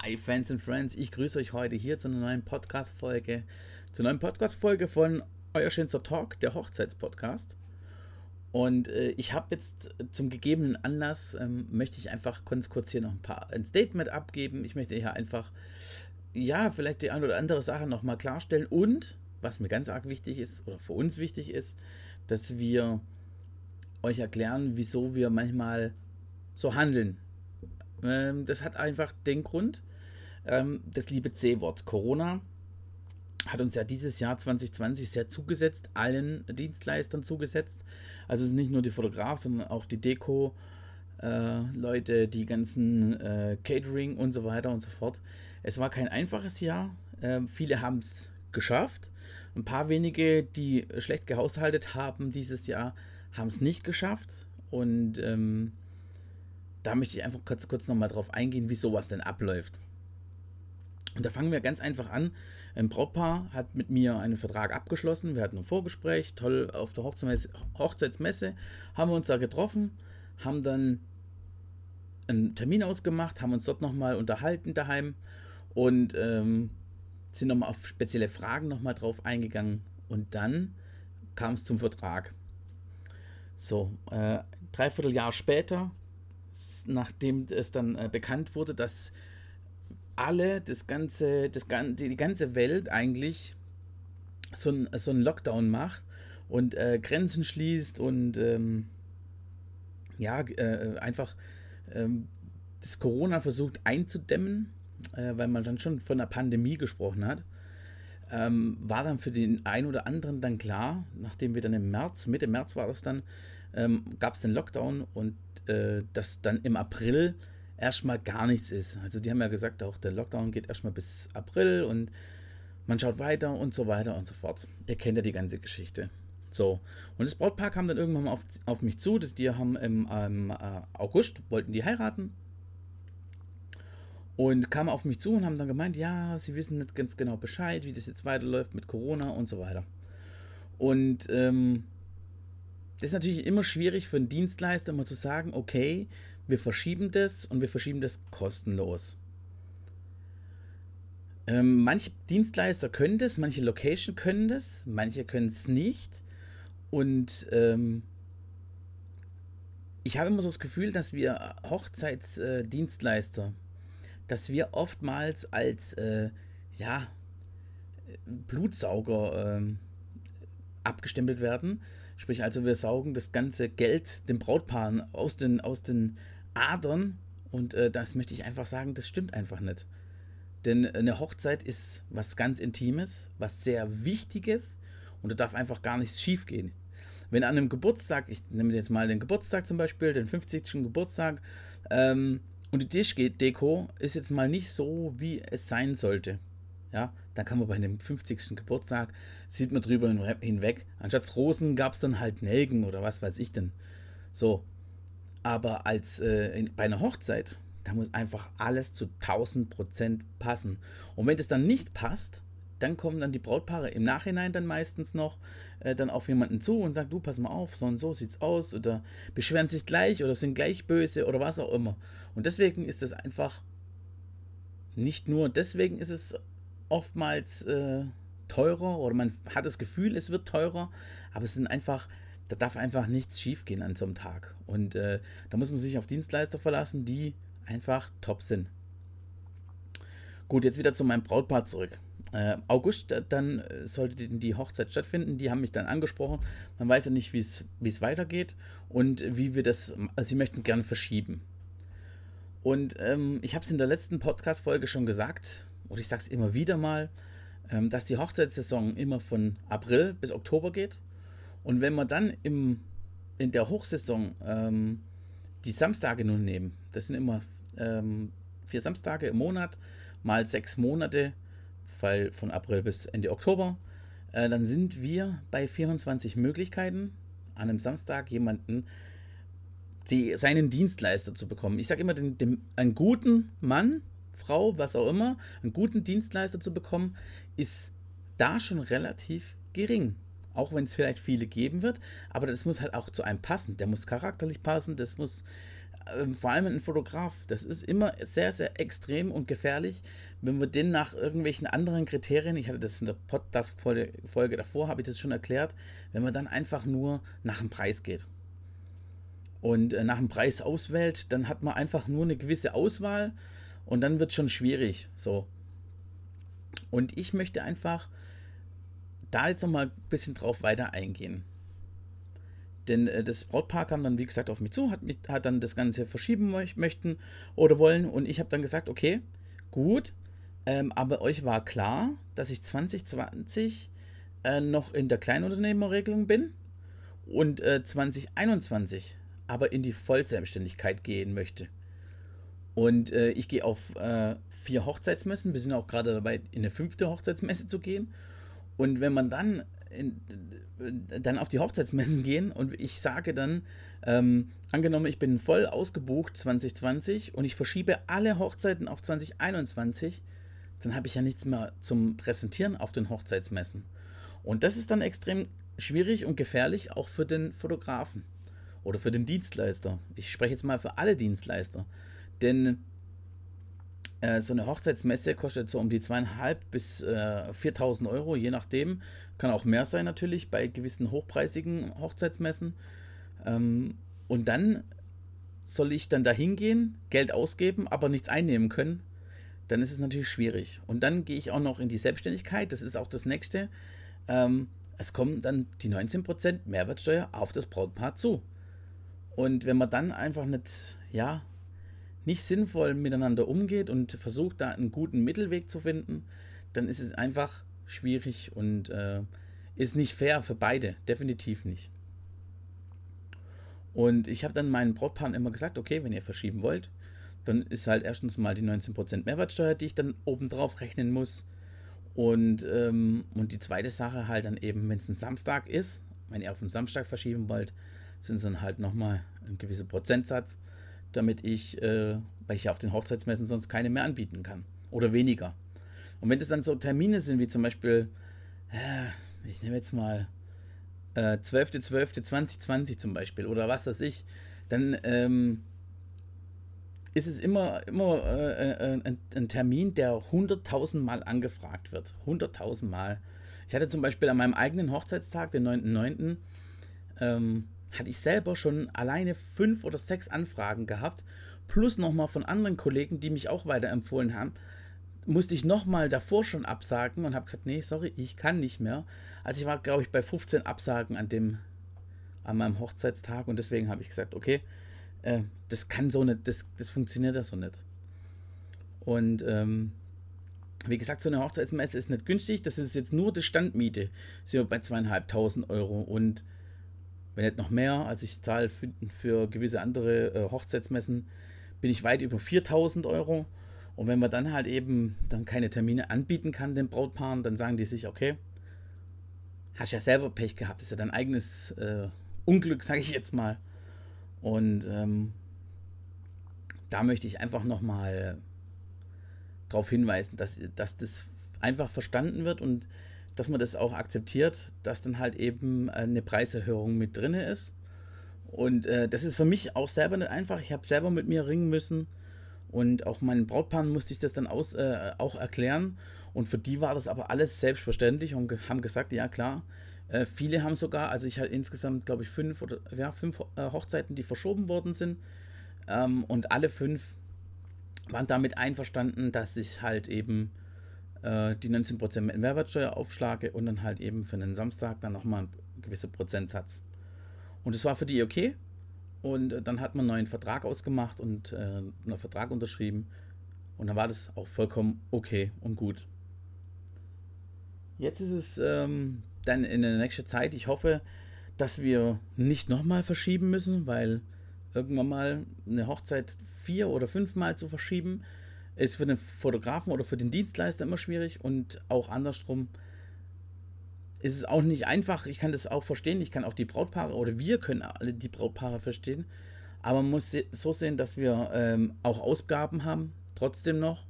Hi Fans and Friends, ich grüße euch heute hier zu einer neuen Podcast-Folge, zur neuen Podcast-Folge von Euer schönster Talk, der Hochzeitspodcast. Und äh, ich habe jetzt zum gegebenen Anlass, ähm, möchte ich einfach ganz kurz hier noch ein paar ein Statement abgeben. Ich möchte hier einfach, ja, vielleicht die eine oder andere Sache nochmal klarstellen. Und, was mir ganz arg wichtig ist, oder für uns wichtig ist, dass wir euch erklären, wieso wir manchmal so handeln, ähm, das hat einfach den Grund, ähm, das liebe C-Wort. Corona hat uns ja dieses Jahr 2020 sehr zugesetzt, allen Dienstleistern zugesetzt. Also es ist nicht nur die Fotograf, sondern auch die Deko, äh, Leute, die ganzen äh, Catering und so weiter und so fort. Es war kein einfaches Jahr. Äh, viele haben es geschafft. Ein paar wenige, die schlecht gehaushaltet haben dieses Jahr, haben es nicht geschafft. Und ähm, da möchte ich einfach kurz, kurz nochmal drauf eingehen, wie sowas denn abläuft. Und da fangen wir ganz einfach an. Ein Brautpaar hat mit mir einen Vertrag abgeschlossen. Wir hatten ein Vorgespräch, toll auf der Hochzeitsmesse, Hochzeitsmesse haben wir uns da getroffen, haben dann einen Termin ausgemacht, haben uns dort nochmal unterhalten daheim und ähm, sind nochmal auf spezielle Fragen nochmal drauf eingegangen. Und dann kam es zum Vertrag. So, äh, dreiviertel Jahr später nachdem es dann äh, bekannt wurde, dass alle, das ganze, das, die ganze Welt eigentlich so ein, so Lockdown macht und äh, Grenzen schließt und ähm, ja, äh, einfach ähm, das Corona versucht einzudämmen, äh, weil man dann schon von einer Pandemie gesprochen hat, ähm, war dann für den einen oder anderen dann klar, nachdem wir dann im März, Mitte März war das dann, ähm, gab es den Lockdown und äh, dass dann im April erstmal gar nichts ist. Also die haben ja gesagt, auch der Lockdown geht erstmal bis April und man schaut weiter und so weiter und so fort. Ihr kennt ja die ganze Geschichte. So, und das Brautpaar kam dann irgendwann mal auf, auf mich zu. Die haben im ähm, äh, August, wollten die heiraten. Und kamen auf mich zu und haben dann gemeint, ja, sie wissen nicht ganz genau Bescheid, wie das jetzt weiterläuft mit Corona und so weiter. Und ähm, das ist natürlich immer schwierig für einen Dienstleister mal zu sagen, okay, wir verschieben das und wir verschieben das kostenlos. Ähm, manche Dienstleister können das, manche Location können das, manche können es nicht. Und ähm, ich habe immer so das Gefühl, dass wir Hochzeitsdienstleister, äh, dass wir oftmals als äh, ja, Blutsauger äh, abgestempelt werden Sprich, also wir saugen das ganze Geld den Brautpaaren aus den, aus den Adern und äh, das möchte ich einfach sagen, das stimmt einfach nicht. Denn eine Hochzeit ist was ganz Intimes, was sehr Wichtiges und da darf einfach gar nichts schief gehen. Wenn an einem Geburtstag, ich nehme jetzt mal den Geburtstag zum Beispiel, den 50. Geburtstag, ähm, und die Tischdeko ist jetzt mal nicht so, wie es sein sollte. Ja, dann kann man bei einem 50. Geburtstag, sieht man drüber hinweg. Anstatt Rosen gab es dann halt Nelken oder was weiß ich denn. So. Aber als äh, in, bei einer Hochzeit, da muss einfach alles zu 1000 Prozent passen. Und wenn das dann nicht passt, dann kommen dann die Brautpaare im Nachhinein dann meistens noch äh, dann auf jemanden zu und sagen, du pass mal auf, so und so sieht's aus oder beschweren sich gleich oder sind gleich böse oder was auch immer. Und deswegen ist das einfach nicht nur deswegen ist es oftmals äh, teurer oder man hat das Gefühl, es wird teurer, aber es sind einfach, da darf einfach nichts schiefgehen an so einem Tag. Und äh, da muss man sich auf Dienstleister verlassen, die einfach top sind. Gut, jetzt wieder zu meinem Brautpaar zurück. Äh, August, dann sollte die Hochzeit stattfinden. Die haben mich dann angesprochen. Man weiß ja nicht, wie es weitergeht und wie wir das. Also sie möchten gerne verschieben. Und ähm, ich habe es in der letzten Podcast-Folge schon gesagt oder ich sage es immer wieder mal, ähm, dass die Hochzeitssaison immer von April bis Oktober geht. Und wenn wir dann im, in der Hochsaison ähm, die Samstage nun nehmen, das sind immer ähm, vier Samstage im Monat, mal sechs Monate, weil von April bis Ende Oktober, äh, dann sind wir bei 24 Möglichkeiten, an einem Samstag jemanden die, seinen Dienstleister zu bekommen. Ich sage immer, den, den, einen guten Mann Frau, was auch immer, einen guten Dienstleister zu bekommen, ist da schon relativ gering. Auch wenn es vielleicht viele geben wird, aber das muss halt auch zu einem passen. Der muss charakterlich passen, das muss ähm, vor allem ein Fotograf, das ist immer sehr, sehr extrem und gefährlich, wenn wir den nach irgendwelchen anderen Kriterien, ich hatte das in der Podcast-Folge davor, habe ich das schon erklärt, wenn man dann einfach nur nach dem Preis geht und äh, nach dem Preis auswählt, dann hat man einfach nur eine gewisse Auswahl und dann wird es schon schwierig. So. Und ich möchte einfach da jetzt nochmal ein bisschen drauf weiter eingehen. Denn äh, das Brautpaar kam dann, wie gesagt, auf mich zu, hat, mich, hat dann das Ganze verschieben möchten oder wollen. Und ich habe dann gesagt, okay, gut, ähm, aber euch war klar, dass ich 2020 äh, noch in der Kleinunternehmerregelung bin und äh, 2021 aber in die Vollselbstständigkeit gehen möchte. Und äh, ich gehe auf äh, vier Hochzeitsmessen. Wir sind auch gerade dabei, in eine fünfte Hochzeitsmesse zu gehen. Und wenn man dann in, dann auf die Hochzeitsmessen gehen und ich sage dann, ähm, angenommen, ich bin voll ausgebucht 2020 und ich verschiebe alle Hochzeiten auf 2021, dann habe ich ja nichts mehr zum Präsentieren auf den Hochzeitsmessen. Und das ist dann extrem schwierig und gefährlich, auch für den Fotografen oder für den Dienstleister. Ich spreche jetzt mal für alle Dienstleister. Denn äh, so eine Hochzeitsmesse kostet so um die zweieinhalb bis äh, 4000 Euro, je nachdem. Kann auch mehr sein natürlich bei gewissen hochpreisigen Hochzeitsmessen. Ähm, und dann soll ich dann da hingehen, Geld ausgeben, aber nichts einnehmen können. Dann ist es natürlich schwierig. Und dann gehe ich auch noch in die Selbstständigkeit. Das ist auch das nächste. Ähm, es kommen dann die 19% Mehrwertsteuer auf das Brautpaar zu. Und wenn man dann einfach nicht, ja, nicht sinnvoll miteinander umgeht und versucht, da einen guten Mittelweg zu finden, dann ist es einfach schwierig und äh, ist nicht fair für beide, definitiv nicht. Und ich habe dann meinen Brautpaaren immer gesagt, okay, wenn ihr verschieben wollt, dann ist halt erstens mal die 19% Mehrwertsteuer, die ich dann obendrauf rechnen muss. Und, ähm, und die zweite Sache halt dann eben, wenn es ein Samstag ist, wenn ihr auf den Samstag verschieben wollt, sind es dann halt nochmal ein gewisser Prozentsatz damit ich, äh, weil ich ja auf den Hochzeitsmessen sonst keine mehr anbieten kann. Oder weniger. Und wenn das dann so Termine sind, wie zum Beispiel, äh, ich nehme jetzt mal äh, 12.12.2020 zum Beispiel, oder was weiß ich, dann ähm, ist es immer, immer äh, äh ein, ein, Termin, der 100.000 Mal angefragt wird. 100.000 Mal. Ich hatte zum Beispiel an meinem eigenen Hochzeitstag, den 9.9., ähm, hatte ich selber schon alleine fünf oder sechs Anfragen gehabt, plus nochmal von anderen Kollegen, die mich auch weiterempfohlen haben. Musste ich nochmal davor schon absagen und habe gesagt, nee, sorry, ich kann nicht mehr. Also ich war, glaube ich, bei 15 Absagen an dem, an meinem Hochzeitstag und deswegen habe ich gesagt, okay, äh, das kann so nicht, das, das funktioniert ja so nicht. Und ähm, wie gesagt, so eine Hochzeitsmesse ist nicht günstig. Das ist jetzt nur die Standmiete. Sind wir bei zweieinhalbtausend Euro. Und wenn nicht noch mehr, als ich zahle für, für gewisse andere äh, Hochzeitsmessen, bin ich weit über 4000 Euro. Und wenn man dann halt eben dann keine Termine anbieten kann, den Brautpaaren, dann sagen die sich, okay, hast ja selber Pech gehabt, ist ja dein eigenes äh, Unglück, sage ich jetzt mal. Und ähm, da möchte ich einfach nochmal darauf hinweisen, dass, dass das einfach verstanden wird und dass man das auch akzeptiert, dass dann halt eben eine Preiserhöhung mit drin ist. Und äh, das ist für mich auch selber nicht einfach. Ich habe selber mit mir ringen müssen und auch meinen Brautpaaren musste ich das dann aus, äh, auch erklären. Und für die war das aber alles selbstverständlich und haben gesagt, ja klar. Äh, viele haben sogar, also ich hatte insgesamt, glaube ich, fünf oder ja, fünf äh, Hochzeiten, die verschoben worden sind. Ähm, und alle fünf waren damit einverstanden, dass ich halt eben äh, die 19% Mehrwertsteuer aufschlage und dann halt eben für einen Samstag dann nochmal ein gewisser Prozentsatz. Und es war für die okay. Und äh, dann hat man einen neuen Vertrag ausgemacht und äh, einen Vertrag unterschrieben. Und dann war das auch vollkommen okay und gut. Jetzt ist es ähm, dann in der nächsten Zeit, ich hoffe, dass wir nicht nochmal verschieben müssen, weil irgendwann mal eine Hochzeit vier oder fünfmal zu verschieben, ist für den Fotografen oder für den Dienstleister immer schwierig und auch andersrum ist es auch nicht einfach. Ich kann das auch verstehen. Ich kann auch die Brautpaare oder wir können alle die Brautpaare verstehen. Aber man muss so sehen, dass wir ähm, auch Ausgaben haben, trotzdem noch.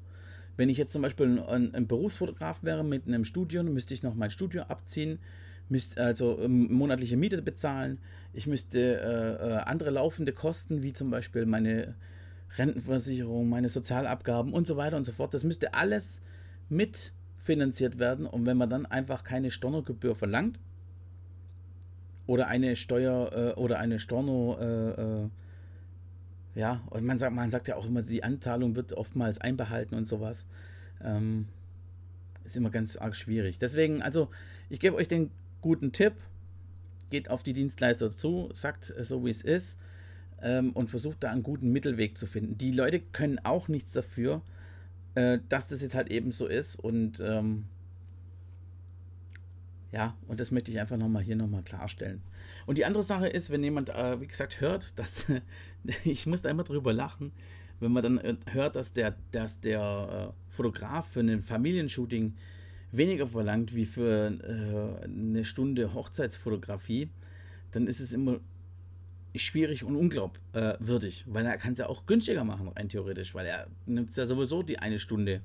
Wenn ich jetzt zum Beispiel ein, ein Berufsfotograf wäre mit einem Studio, müsste ich noch mein Studio abziehen, müsste also ähm, monatliche Miete bezahlen, ich müsste äh, äh, andere laufende Kosten, wie zum Beispiel meine Rentenversicherung, meine Sozialabgaben und so weiter und so fort, das müsste alles mitfinanziert werden. Und wenn man dann einfach keine Stornogebühr verlangt oder eine Steuer äh, oder eine Storno, äh, äh, ja, und man sagt, man sagt ja auch immer, die Anzahlung wird oftmals einbehalten und sowas. Ähm, ist immer ganz arg schwierig. Deswegen, also, ich gebe euch den guten Tipp. Geht auf die Dienstleister zu, sagt so wie es ist ähm, und versucht da einen guten Mittelweg zu finden. Die Leute können auch nichts dafür, äh, dass das jetzt halt eben so ist und ähm, ja, und das möchte ich einfach nochmal hier nochmal klarstellen. Und die andere Sache ist, wenn jemand, äh, wie gesagt, hört, dass ich muss da immer drüber lachen, wenn man dann äh, hört, dass der, dass der äh, Fotograf für ein Familienshooting weniger verlangt wie für äh, eine Stunde Hochzeitsfotografie, dann ist es immer schwierig und unglaubwürdig, weil er kann es ja auch günstiger machen, rein theoretisch, weil er nimmt ja sowieso die eine Stunde.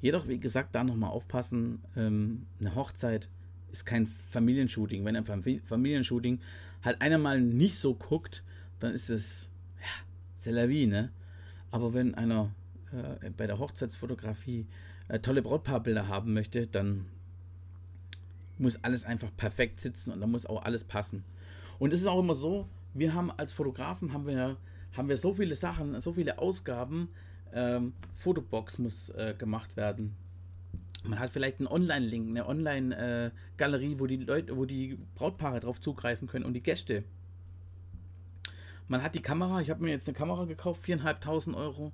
Jedoch, wie gesagt, da nochmal aufpassen, ähm, eine Hochzeit ist kein Familienshooting. Wenn ein Familienshooting halt einer mal nicht so guckt, dann ist es, ja, c'est la vie, ne? Aber wenn einer äh, bei der Hochzeitsfotografie äh, tolle Brautpaarbilder haben möchte, dann muss alles einfach perfekt sitzen und da muss auch alles passen. Und es ist auch immer so, wir haben als Fotografen haben wir, haben wir so viele Sachen, so viele Ausgaben. Ähm, Fotobox muss äh, gemacht werden. Man hat vielleicht einen Online-Link, eine Online-Galerie, wo die Leute, wo die Brautpaare drauf zugreifen können und die Gäste. Man hat die Kamera, ich habe mir jetzt eine Kamera gekauft, 4.500 Euro.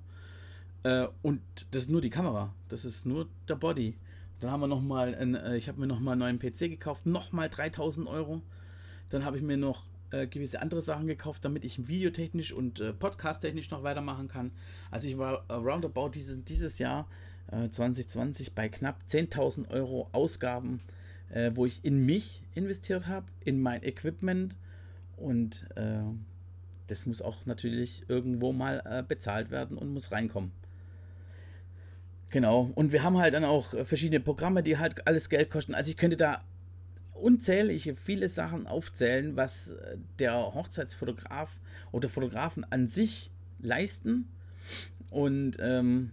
Äh, und das ist nur die Kamera. Das ist nur der Body. Dann haben wir nochmal, äh, ich habe mir nochmal einen neuen PC gekauft, nochmal 3000 Euro. Dann habe ich mir noch äh, gewisse andere Sachen gekauft, damit ich videotechnisch und äh, podcasttechnisch noch weitermachen kann. Also ich war roundabout dieses, dieses Jahr 2020 äh, bei knapp 10.000 Euro Ausgaben, äh, wo ich in mich investiert habe, in mein Equipment und äh, das muss auch natürlich irgendwo mal bezahlt werden und muss reinkommen. Genau. Und wir haben halt dann auch verschiedene Programme, die halt alles Geld kosten. Also ich könnte da unzählige viele Sachen aufzählen, was äh, der Hochzeitsfotograf oder Fotografen an sich leisten und ähm,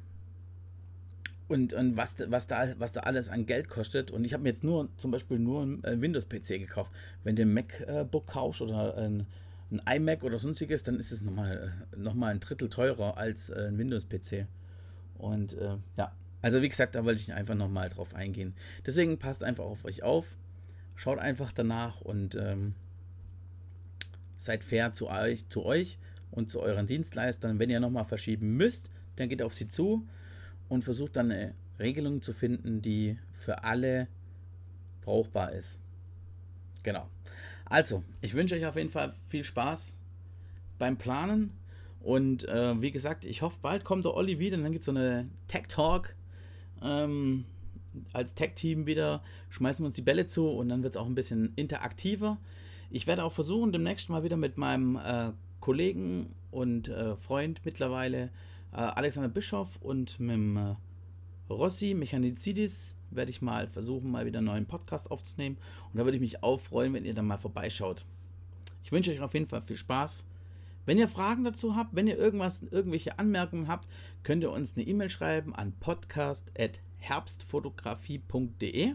und, und was, was, da, was da alles an Geld kostet. Und ich habe mir jetzt nur zum Beispiel nur einen Windows-PC gekauft. Wenn du ein MacBook kaufst oder ein, ein iMac oder sonstiges, dann ist es nochmal noch mal ein Drittel teurer als äh, ein Windows-PC. Und äh, ja, also wie gesagt, da wollte ich einfach nochmal drauf eingehen. Deswegen passt einfach auf euch auf, schaut einfach danach und ähm, seid fair zu euch, zu euch und zu euren Dienstleistern. Wenn ihr nochmal verschieben müsst, dann geht auf sie zu und versucht dann eine Regelung zu finden, die für alle brauchbar ist. Genau. Also, ich wünsche euch auf jeden Fall viel Spaß beim Planen und äh, wie gesagt, ich hoffe, bald kommt der Olli wieder und dann gibt es so eine Tech Talk. Ähm, als Tech-Team wieder, schmeißen wir uns die Bälle zu und dann wird es auch ein bisschen interaktiver. Ich werde auch versuchen, demnächst mal wieder mit meinem äh, Kollegen und äh, Freund mittlerweile, äh, Alexander Bischoff und mit dem äh, Rossi Mechanizidis, werde ich mal versuchen, mal wieder einen neuen Podcast aufzunehmen. Und da würde ich mich auch freuen, wenn ihr dann mal vorbeischaut. Ich wünsche euch auf jeden Fall viel Spaß. Wenn ihr Fragen dazu habt, wenn ihr irgendwas, irgendwelche Anmerkungen habt, könnt ihr uns eine E-Mail schreiben an podcast.herbstfotografie.de.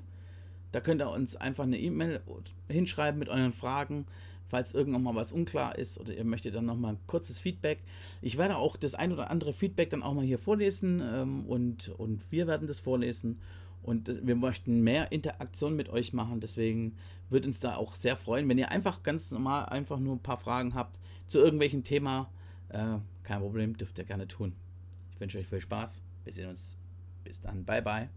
Da könnt ihr uns einfach eine E-Mail hinschreiben mit euren Fragen, falls irgendwann mal was unklar ist oder ihr möchtet dann nochmal ein kurzes Feedback. Ich werde auch das ein oder andere Feedback dann auch mal hier vorlesen ähm, und, und wir werden das vorlesen. Und wir möchten mehr Interaktion mit euch machen. Deswegen würde uns da auch sehr freuen, wenn ihr einfach ganz normal einfach nur ein paar Fragen habt zu irgendwelchen Thema. Äh, kein Problem, dürft ihr gerne tun. Ich wünsche euch viel Spaß. Wir sehen uns. Bis dann. Bye, bye.